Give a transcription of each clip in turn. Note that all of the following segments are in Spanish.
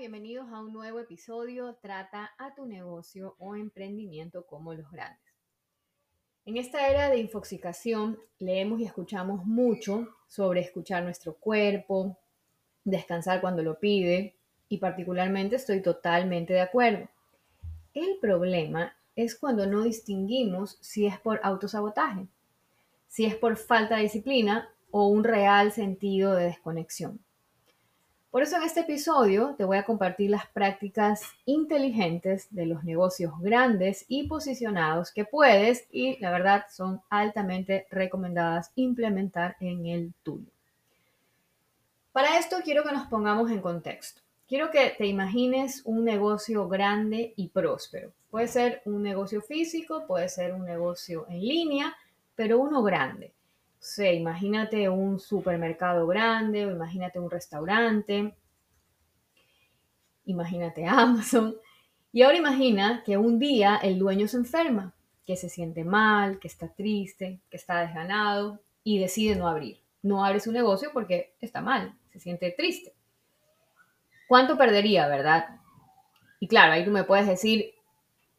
Bienvenidos a un nuevo episodio Trata a tu negocio o emprendimiento como los grandes. En esta era de infoxicación leemos y escuchamos mucho sobre escuchar nuestro cuerpo, descansar cuando lo pide y particularmente estoy totalmente de acuerdo. El problema es cuando no distinguimos si es por autosabotaje, si es por falta de disciplina o un real sentido de desconexión. Por eso en este episodio te voy a compartir las prácticas inteligentes de los negocios grandes y posicionados que puedes y la verdad son altamente recomendadas implementar en el tuyo. Para esto quiero que nos pongamos en contexto. Quiero que te imagines un negocio grande y próspero. Puede ser un negocio físico, puede ser un negocio en línea, pero uno grande sé, imagínate un supermercado grande o imagínate un restaurante, imagínate Amazon. Y ahora imagina que un día el dueño se enferma, que se siente mal, que está triste, que está desganado y decide no abrir. No abre su negocio porque está mal, se siente triste. ¿Cuánto perdería, verdad? Y claro, ahí tú me puedes decir,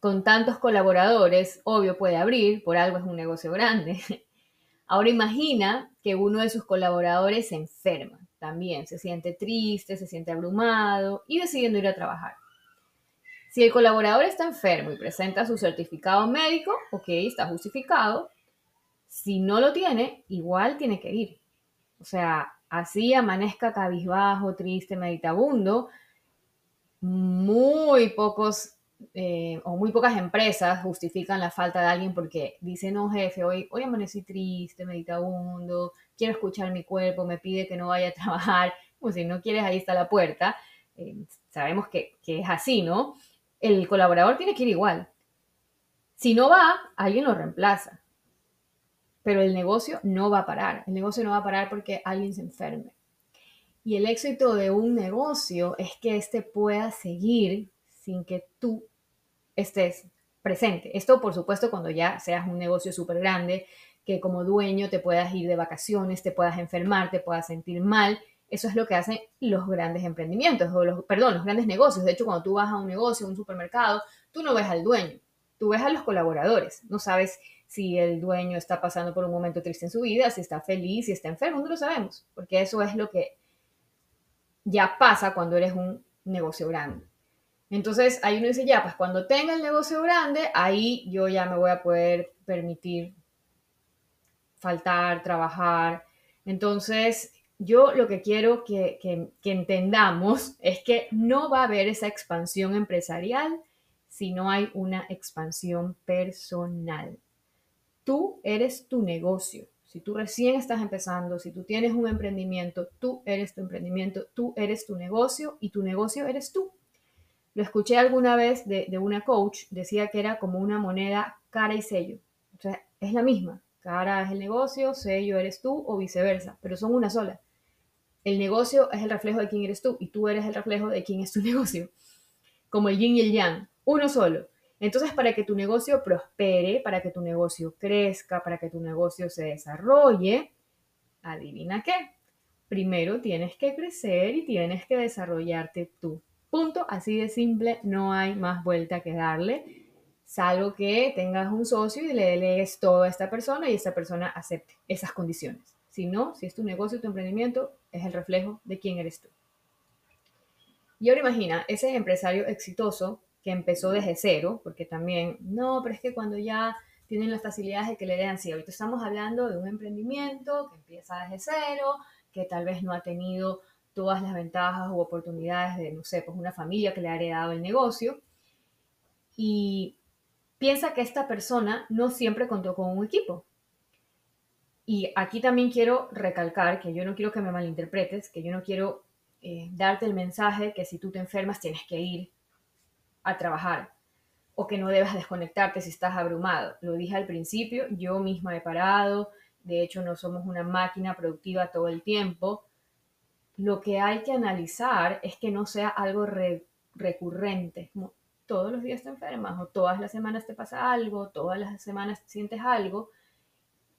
con tantos colaboradores, obvio puede abrir, por algo es un negocio grande. Ahora imagina que uno de sus colaboradores se enferma también, se siente triste, se siente abrumado y decide no ir a trabajar. Si el colaborador está enfermo y presenta su certificado médico, ok, está justificado. Si no lo tiene, igual tiene que ir. O sea, así amanezca cabizbajo, triste, meditabundo, muy pocos eh, o muy pocas empresas justifican la falta de alguien porque dicen, no, jefe, hoy, hoy amanecí triste, meditabundo, quiero escuchar mi cuerpo, me pide que no vaya a trabajar, pues si no quieres, ahí está la puerta. Eh, sabemos que, que es así, ¿no? El colaborador tiene que ir igual. Si no va, alguien lo reemplaza. Pero el negocio no va a parar. El negocio no va a parar porque alguien se enferme. Y el éxito de un negocio es que éste pueda seguir sin que tú estés presente. Esto, por supuesto, cuando ya seas un negocio súper grande, que como dueño te puedas ir de vacaciones, te puedas enfermar, te puedas sentir mal. Eso es lo que hacen los grandes emprendimientos, o los, perdón, los grandes negocios. De hecho, cuando tú vas a un negocio, a un supermercado, tú no ves al dueño, tú ves a los colaboradores. No sabes si el dueño está pasando por un momento triste en su vida, si está feliz, si está enfermo, no lo sabemos, porque eso es lo que ya pasa cuando eres un negocio grande. Entonces ahí uno dice, ya, pues cuando tenga el negocio grande, ahí yo ya me voy a poder permitir faltar, trabajar. Entonces, yo lo que quiero que, que, entendamos es que no va a haber esa expansión empresarial si no hay una expansión personal. Tú eres tu negocio. Si tú recién estás empezando, si tú tienes un emprendimiento, tú eres tu emprendimiento, tú eres tu negocio y tu negocio eres tú. Lo escuché alguna vez de, una coach, decía que era como una moneda cara y sello. O es la misma. Cara es el negocio, sello eres tú o viceversa, pero son una sola. El negocio es el reflejo de quién eres tú y tú eres el reflejo de quién es tu negocio. Como el yin y el yang, uno solo. Entonces, para que tu negocio prospere, para que tu negocio crezca, para que tu negocio se desarrolle, adivina qué. Primero tienes que crecer y tienes que desarrollarte tú. Punto, así de simple, no hay más vuelta que darle, salvo que tengas un socio y le delegues todo a esta persona y esta persona acepte esas condiciones. Si no, si es tu negocio, tu emprendimiento, es el reflejo de quién eres tú. Y ahora imagina, ese empresario exitoso que empezó desde cero, porque también, no, pero es que cuando ya tienen las facilidades de que le den, sí, ahorita estamos hablando de un emprendimiento que empieza desde cero, que tal vez no ha tenido todas las ventajas u oportunidades de, no sé, pues una familia que le ha heredado el negocio. Y piensa que esta persona no siempre contó con un equipo. Y aquí también quiero recalcar que yo no quiero que me malinterpretes, que yo no quiero eh, darte el mensaje que si tú te enfermas tienes que ir a trabajar o que no debas desconectarte si estás abrumado. Lo dije al principio, yo misma he parado, de hecho no somos una máquina productiva todo el tiempo. Lo que hay que analizar es que no sea algo recurrente, todos los días te enfermas o todas las semanas te pasa algo, todas las semanas sientes algo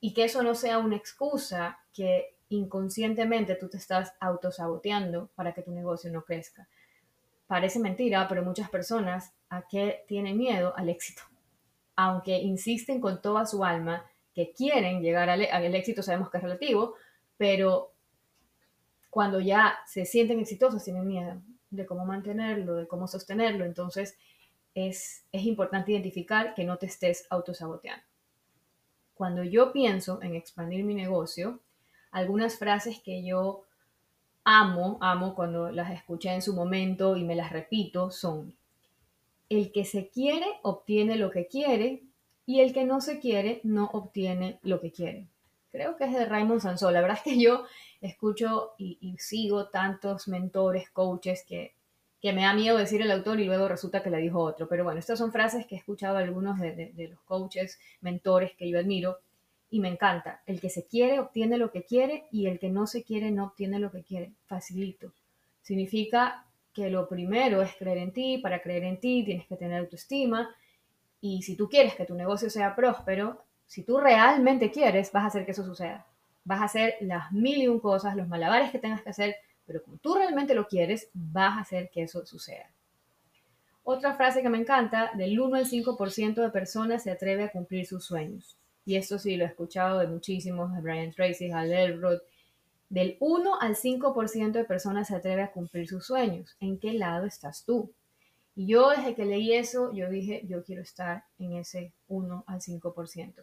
y que eso no sea una excusa que inconscientemente tú te estás autosaboteando para que tu negocio no crezca. Parece mentira, pero muchas personas a qué tienen miedo al éxito. Aunque insisten con toda su alma que quieren llegar al éxito, sabemos que es relativo, pero cuando ya se sienten exitosos tienen miedo de cómo mantenerlo, de cómo sostenerlo. Entonces es, es importante identificar que no te estés autosaboteando cuando yo pienso en expandir mi negocio, algunas frases que yo amo, amo cuando las escuché en su momento y me las repito son, el que se quiere obtiene lo que quiere y el que no se quiere no obtiene lo que quiere. Creo que es de Raymond Sansó. La verdad es que yo escucho y, sigo tantos mentores, coaches que que me da miedo decir el autor y luego resulta que le dijo otro. Pero bueno, estas son frases que he escuchado algunos de, los coaches, mentores que yo admiro y me encanta. El que se quiere obtiene lo que quiere y el que no se quiere no obtiene lo que quiere. Facilito. Significa que lo primero es creer en ti, para creer en ti tienes que tener autoestima y si tú quieres que tu negocio sea próspero, si tú realmente quieres, vas a hacer que eso suceda. Vas a hacer las mil y un cosas, los malabares que tengas que hacer pero como tú realmente lo quieres, vas a hacer que eso suceda. Otra frase que me encanta, del 1 al 5% de personas se atreve a cumplir sus sueños. Y esto sí lo he escuchado de muchísimos, de Brian Tracy, Hal Elrod. Del 1 al 5% de personas se atreve a cumplir sus sueños. ¿En qué lado estás tú? Y yo desde que leí eso, yo dije, yo quiero estar en ese 1 al 5%.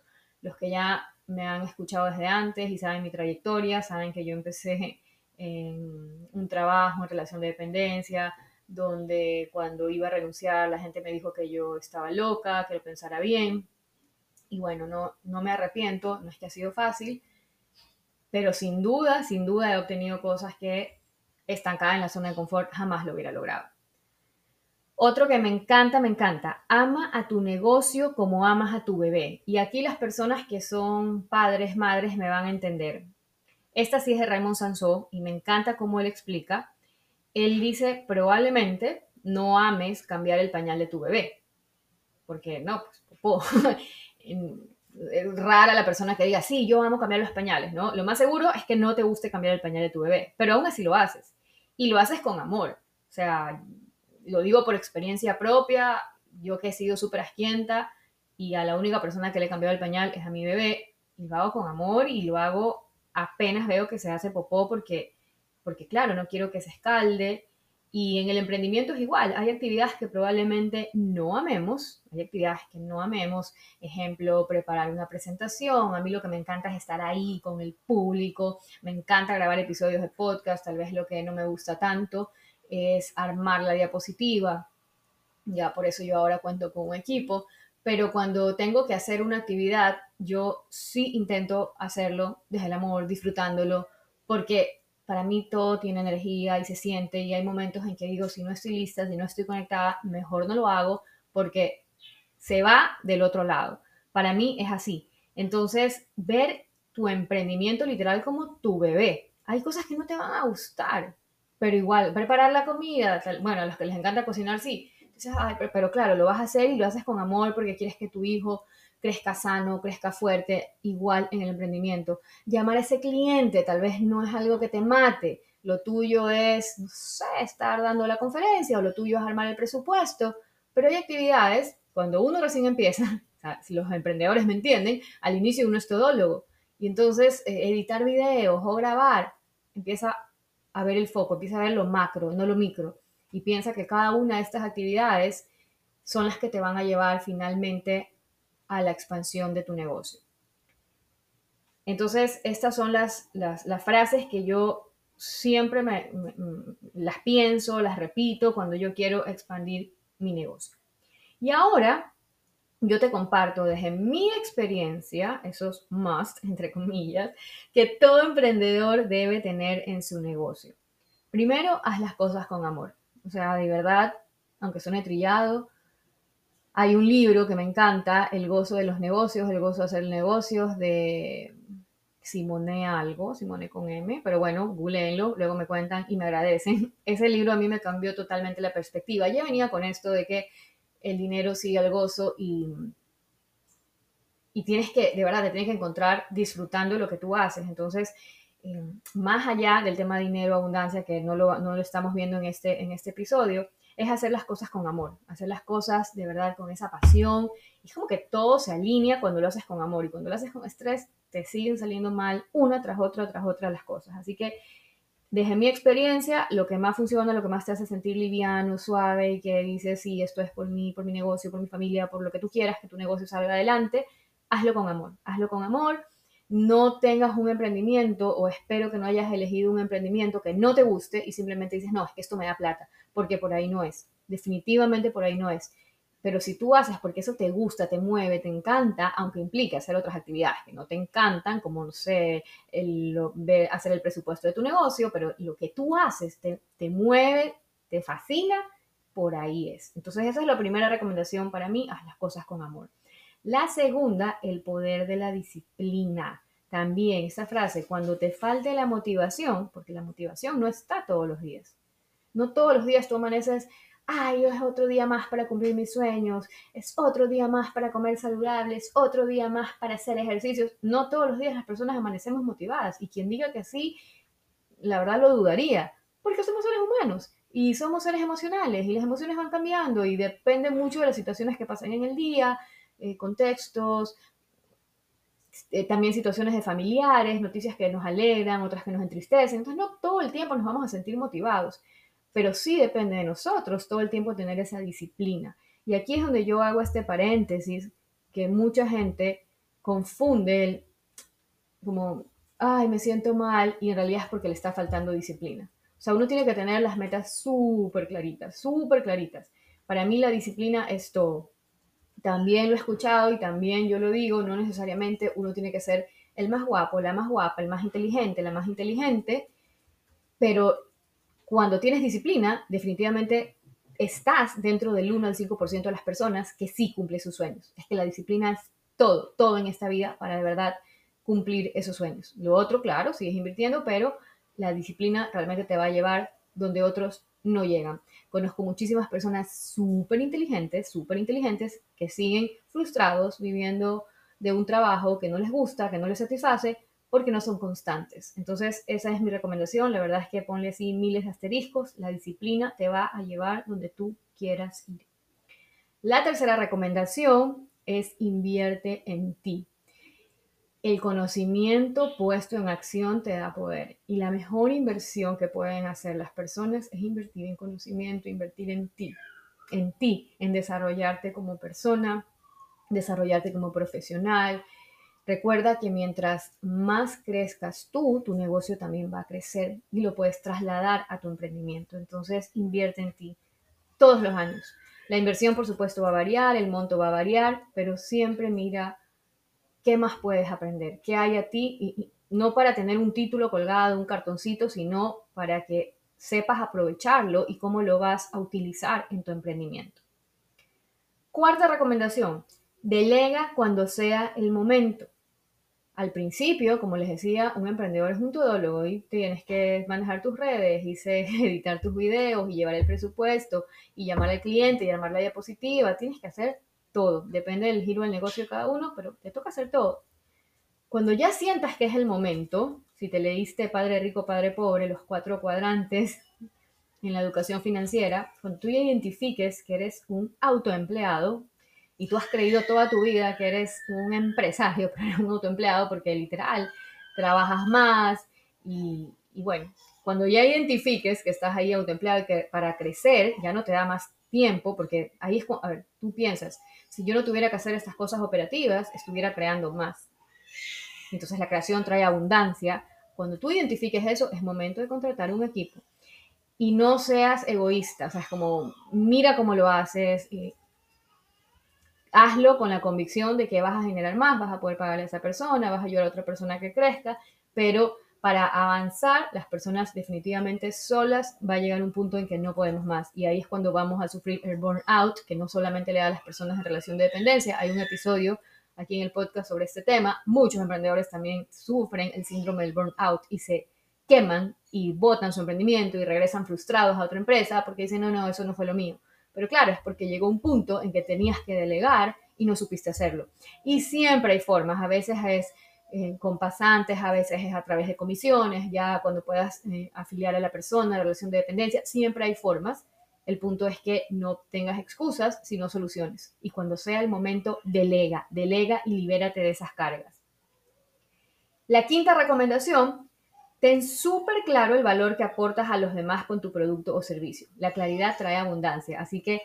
Los que ya me han escuchado desde antes y saben mi trayectoria, saben que yo empecé en un trabajo en relación de dependencia, donde cuando iba a renunciar la gente me dijo que yo estaba loca, que lo pensara bien. Y bueno, no, no me arrepiento, no es que ha sido fácil, pero sin duda, sin duda he obtenido cosas que estancada en la zona de confort jamás lo hubiera logrado. Otro que me encanta, me encanta, ama a tu negocio como amas a tu bebé. Y aquí las personas que son padres, madres me van a entender. Esta sí es de Raymond Sansó y me encanta cómo él explica. Él dice, probablemente no ames cambiar el pañal de tu bebé. Porque no, pues es rara la persona que diga, sí, yo amo cambiar los pañales, ¿no? Lo más seguro es que no te guste cambiar el pañal de tu bebé, pero aún así lo haces. Y lo haces con amor. O sea, lo digo por experiencia propia, yo que he sido súper asquienta y a la única persona que le he cambiado el pañal es a mi bebé, y lo hago con amor y lo hago apenas veo que se hace popó porque, porque claro, no quiero que se escalde. Y en el emprendimiento es igual, hay actividades que probablemente no amemos, hay actividades que no amemos, ejemplo, preparar una presentación, a mí lo que me encanta es estar ahí con el público, me encanta grabar episodios de podcast, tal vez lo que no me gusta tanto es armar la diapositiva, ya por eso yo ahora cuento con un equipo, pero cuando tengo que hacer una actividad, yo sí intento hacerlo desde el amor, disfrutándolo, porque para mí todo tiene energía y se siente y hay momentos en que digo, si no estoy lista, si no estoy conectada, mejor no lo hago porque se va del otro lado. Para mí es así. Entonces, ver tu emprendimiento literal como tu bebé. Hay cosas que no te van a gustar, pero igual, preparar la comida, bueno, a los que les encanta cocinar, sí, pero, claro, lo vas a hacer y lo haces con amor porque quieres que tu hijo crezca sano, crezca fuerte, igual en el emprendimiento. Llamar a ese cliente tal vez no es algo que te mate, lo tuyo es, no sé, estar dando la conferencia o lo tuyo es armar el presupuesto, pero hay actividades, cuando uno recién empieza, si los emprendedores me entienden, al inicio uno es todólogo. Y entonces eh, editar videos o grabar, empieza a ver el foco, empieza a ver lo macro, no lo micro y piensa que cada una de estas actividades son las que te van a llevar finalmente a la expansión de tu negocio. Entonces, estas son las, las, frases que yo siempre me, las pienso, las repito cuando yo quiero expandir mi negocio. Y ahora yo te comparto desde mi experiencia, esos must, entre comillas, que todo emprendedor debe tener en su negocio. Primero, haz las cosas con amor. O sea, de verdad, aunque suene trillado, hay un libro que me encanta, El gozo de los negocios, El gozo de hacer negocios, de Simone algo, Simone con M, pero bueno, googleenlo, luego me cuentan y me agradecen. Ese libro a mí me cambió totalmente la perspectiva. Ya venía con esto de que el dinero sigue al gozo y, y tienes que, de verdad, te tienes que encontrar disfrutando lo que tú haces. Entonces, eh, más allá del tema dinero, abundancia, que no lo, no lo estamos viendo en este, en este episodio, es hacer las cosas con amor, hacer las cosas de verdad con esa pasión. Es como que todo se alinea cuando lo haces con amor y cuando lo haces con estrés, te siguen saliendo mal una tras otra, tras otra las cosas. Así que desde mi experiencia, lo que más funciona, lo que más te hace sentir liviano, suave y que dices, sí, esto es por mí, por mi negocio, por mi familia, por lo que tú quieras, que tu negocio salga adelante, hazlo con amor, hazlo con amor. No tengas un emprendimiento o espero que no hayas elegido un emprendimiento que no te guste y simplemente dices, no, es que esto me da plata, porque por ahí no es. Definitivamente por ahí no es. Pero si tú haces porque eso te gusta, te mueve, te encanta, aunque implique hacer otras actividades que no te encantan, como, no sé, hacer el presupuesto de tu negocio, pero lo que tú haces te, te mueve, te fascina, por ahí es. Entonces esa es la primera recomendación para mí, haz las cosas con amor. La segunda, el poder de la disciplina. También esa frase, cuando te falte la motivación, porque la motivación no está todos los días. No todos los días tú amaneces ay, es otro día más para cumplir mis sueños, es otro día más para comer saludable, es otro día más para hacer ejercicios. No todos los días las personas amanecemos motivadas y quien diga que sí, la verdad lo dudaría, porque somos seres humanos y somos seres emocionales y las emociones van cambiando y depende mucho de las situaciones que pasan en el día, eh, contextos, eh, también situaciones de familiares, noticias que nos alegran, otras que nos entristecen. Entonces no todo el tiempo nos vamos a sentir motivados pero sí depende de nosotros todo el tiempo tener esa disciplina. Y aquí es donde yo hago este paréntesis que mucha gente confunde el, como, ay, me siento mal, y en realidad es porque le está faltando disciplina. O sea, uno tiene que tener las metas súper claritas, súper claritas. Para mí la disciplina es todo. También lo he escuchado y también yo lo digo, no necesariamente uno tiene que ser el más guapo, la más guapa, el más inteligente, la más inteligente, pero cuando tienes disciplina, definitivamente estás dentro del 1 al 5% de las personas que sí cumple sus sueños. Es que la disciplina es todo, todo en esta vida para de verdad cumplir esos sueños. Lo otro, claro, sigues invirtiendo, pero la disciplina realmente te va a llevar donde otros no llegan. Conozco muchísimas personas súper inteligentes, súper inteligentes, que siguen frustrados viviendo de un trabajo que no les gusta, que no les satisface, porque no son constantes. Entonces, esa es mi recomendación. La verdad es que ponle así miles de asteriscos. La disciplina te va a llevar donde tú quieras ir. La tercera recomendación es invierte en ti. El conocimiento puesto en acción te da poder y la mejor inversión que pueden hacer las personas es invertir en conocimiento, invertir en ti, en ti, en desarrollarte como persona, desarrollarte como profesional, Recuerda que mientras más crezcas tú, tu negocio también va a crecer y lo puedes trasladar a tu emprendimiento. Entonces, invierte en ti todos los años. La inversión, por supuesto, va a variar, el monto va a variar, pero siempre mira qué más puedes aprender, qué hay a ti, y, no para tener un título colgado, un cartoncito, sino para que sepas aprovecharlo y cómo lo vas a utilizar en tu emprendimiento. Cuarta recomendación, delega cuando sea el momento. Al principio, como les decía, un emprendedor es un todólogo y tienes que manejar tus redes, y editar tus videos y llevar el presupuesto y llamar al cliente y llamar la diapositiva. Tienes que hacer todo. Depende del giro del negocio de cada uno, pero te toca hacer todo. Cuando ya sientas que es el momento, si te leíste Padre Rico, Padre Pobre, los cuatro cuadrantes en la educación financiera, cuando tú ya identifiques que eres un autoempleado, y tú has creído toda tu vida que eres un empresario, pero eres un autoempleado porque literal trabajas más y, bueno, cuando ya identifiques que estás ahí autoempleado y que para crecer ya no te da más tiempo, porque ahí es a ver, tú piensas, si yo no tuviera que hacer estas cosas operativas, estuviera creando más. Entonces la creación trae abundancia. Cuando tú identifiques eso, es momento de contratar un equipo. Y no seas egoísta, o sea, es como, mira cómo lo haces, y hazlo con la convicción de que vas a generar más, vas a poder pagarle a esa persona, vas a ayudar a otra persona que crezca, pero para avanzar, las personas definitivamente solas va a llegar un punto en que no podemos más. Y ahí es cuando vamos a sufrir el burnout, que no solamente le da a las personas en relación de dependencia. Hay un episodio aquí en el podcast sobre este tema. Muchos emprendedores también sufren el síndrome del burnout y se queman y botan su emprendimiento y regresan frustrados a otra empresa porque dicen, no, no, eso no fue lo mío. Pero claro, es porque llegó un punto en que tenías que delegar y no supiste hacerlo. Y siempre hay formas, a veces es eh, con pasantes, a veces es a través de comisiones, ya cuando puedas eh, afiliar a la persona, la relación de dependencia, siempre hay formas. El punto es que no tengas excusas, sino soluciones. Y cuando sea el momento, delega, delega y libérate de esas cargas. La quinta recomendación, ten súper claro el valor que aportas a los demás con tu producto o servicio. La claridad trae abundancia, así que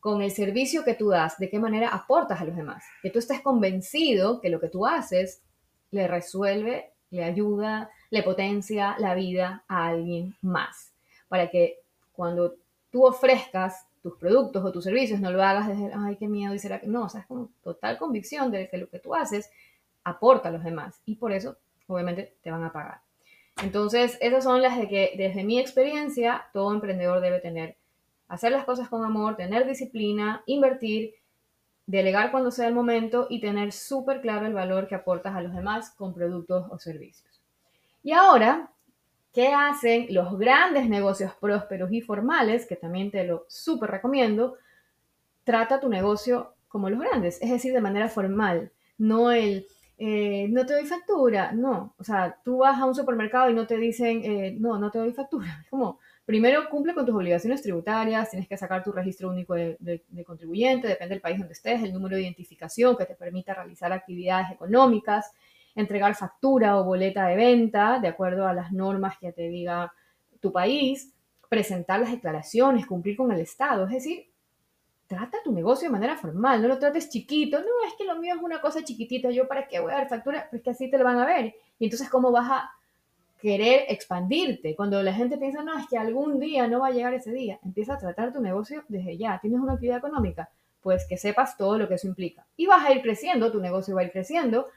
con el servicio que tú das, de qué manera aportas a los demás. Que tú estés convencido que lo que tú haces le resuelve, le ayuda, le potencia la vida a alguien más. Para que cuando tú ofrezcas tus productos o tus servicios, no lo hagas desde, ay, qué miedo, y será que no, o sea, es con total convicción de que lo que tú haces aporta a los demás y por eso, obviamente, te van a pagar. Entonces, esas son las de que, desde mi experiencia, todo emprendedor debe tener. Hacer las cosas con amor, tener disciplina, invertir delegar cuando sea el momento y tener súper claro el valor que aportas a los demás con productos o servicios. Y ahora, ¿qué hacen los grandes negocios prósperos y formales? Que también te lo súper recomiendo. Trata tu negocio como los grandes, es decir, de manera formal, no el eh, no te doy factura, no, o sea, tú vas a un supermercado y no te dicen, eh, no, no te doy factura, es como, primero cumple con tus obligaciones tributarias, tienes que sacar tu registro único de, contribuyente, depende del país donde estés, el número de identificación que te permita realizar actividades económicas, entregar factura o boleta de venta de acuerdo a las normas que te diga tu país, presentar las declaraciones, cumplir con el Estado, es decir, trata tu negocio de manera formal, no lo trates chiquito, no, es que lo mío es una cosa chiquitita, yo para qué voy a dar factura, pues que así te lo van a ver. Y entonces, ¿cómo vas a querer expandirte. Cuando la gente piensa, no, es que algún día no va a llegar ese día, empieza a tratar tu negocio desde ya. ¿Tienes una actividad económica? Pues que sepas todo lo que eso implica. Y vas a ir creciendo, tu negocio va a ir creciendo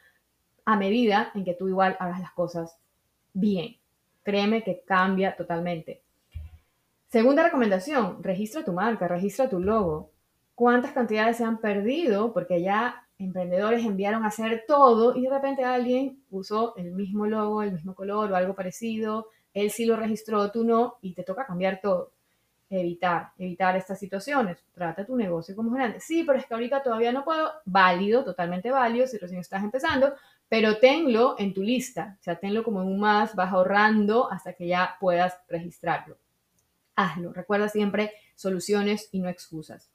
a medida en que tú igual hagas las cosas bien. Créeme que cambia totalmente. Segunda recomendación, registra tu marca, registra tu logo. ¿Cuántas cantidades se han perdido? Porque ya emprendedores enviaron a hacer todo y de repente alguien usó el mismo logo, el mismo color o algo parecido, él sí lo registró, tú no, y te toca cambiar todo. Evitar, evitar estas situaciones. Trata tu negocio como grande. Sí, pero es que ahorita todavía no puedo. Válido, totalmente válido si recién estás empezando, pero tenlo en tu lista. O sea, tenlo como en un más, vas ahorrando hasta que ya puedas registrarlo. Hazlo. Recuerda siempre soluciones y no excusas.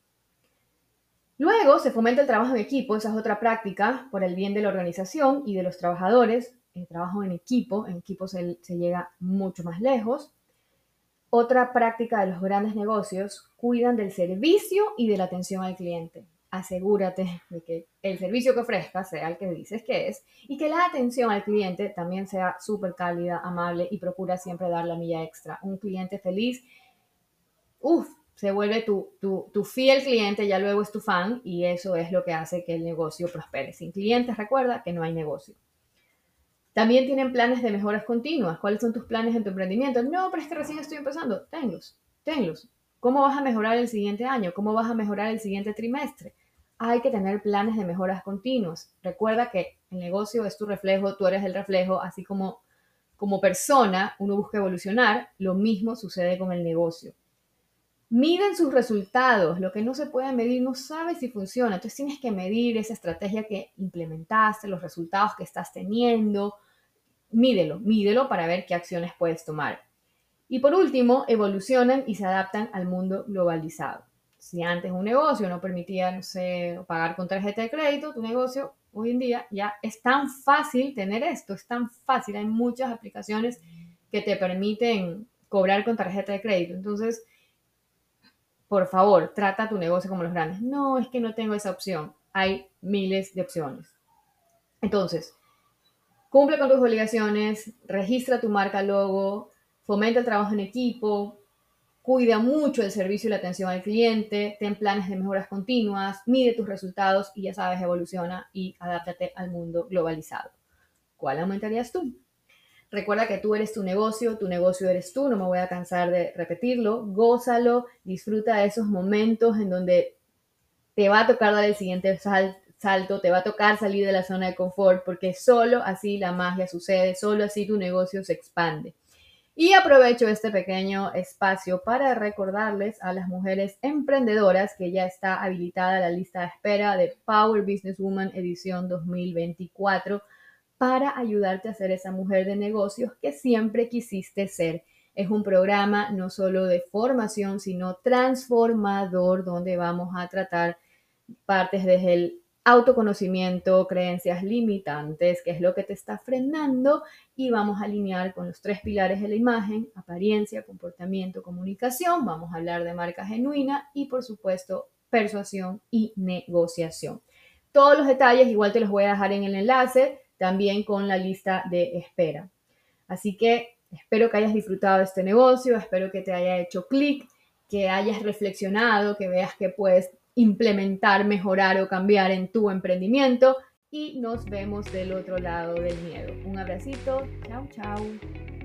Luego se fomenta el trabajo en equipo, esa es otra práctica por el bien de la organización y de los trabajadores. El trabajo en equipo, en equipo se, llega mucho más lejos. Otra práctica de los grandes negocios, cuidan del servicio y de la atención al cliente. Asegúrate de que el servicio que ofrezcas sea el que dices que es y que la atención al cliente también sea súper cálida, amable y procura siempre dar la milla extra. Un cliente feliz, uff, se vuelve tu, tu, fiel cliente, ya luego es tu fan y eso es lo que hace que el negocio prospere. Sin clientes, recuerda que no hay negocio. También tienen planes de mejoras continuas. ¿Cuáles son tus planes en tu emprendimiento? No, pero es que recién estoy empezando. Tenlos, tenlos. ¿Cómo vas a mejorar el siguiente año? ¿Cómo vas a mejorar el siguiente trimestre? Hay que tener planes de mejoras continuas. Recuerda que el negocio es tu reflejo, tú eres el reflejo, así como como persona uno busca evolucionar, lo mismo sucede con el negocio. Miden sus resultados. Lo que no se puede medir no sabes si funciona. Entonces tienes que medir esa estrategia que implementaste, los resultados que estás teniendo. Mídelo, mídelo para ver qué acciones puedes tomar. Y por último, evolucionan y se adaptan al mundo globalizado. Si antes un negocio no permitía, no sé, pagar con tarjeta de crédito, tu negocio hoy en día ya es tan fácil tener esto, es tan fácil. Hay muchas aplicaciones que te permiten cobrar con tarjeta de crédito. Entonces, por favor, trata tu negocio como los grandes. No, es que no tengo esa opción. Hay miles de opciones. Entonces, cumple con tus obligaciones, registra tu marca logo, fomenta el trabajo en equipo, cuida mucho el servicio y la atención al cliente, ten planes de mejoras continuas, mide tus resultados y ya sabes, evoluciona y adáptate al mundo globalizado. ¿Cuál aumentarías tú? Recuerda que tú eres tu negocio, tu negocio eres tú, no me voy a cansar de repetirlo. Gózalo, disfruta de esos momentos en donde te va a tocar dar el siguiente salto, te va a tocar salir de la zona de confort, porque solo así la magia sucede, solo así tu negocio se expande. Y aprovecho este pequeño espacio para recordarles a las mujeres emprendedoras que ya está habilitada la lista de espera de Power Business Woman edición 2024 para ayudarte a ser esa mujer de negocios que siempre quisiste ser. Es un programa no solo de formación, sino transformador donde vamos a tratar partes desde el autoconocimiento, creencias limitantes, que es lo que te está frenando, y vamos a alinear con los tres pilares de la imagen, apariencia, comportamiento, comunicación, vamos a hablar de marca genuina y por supuesto persuasión y negociación. Todos los detalles igual te los voy a dejar en el enlace, también con la lista de espera. Así que espero que hayas disfrutado de este negocio, espero que te haya hecho clic, que hayas reflexionado, que veas que puedes implementar, mejorar o cambiar en tu emprendimiento y nos vemos del otro lado del miedo. Un abracito, chao, chao.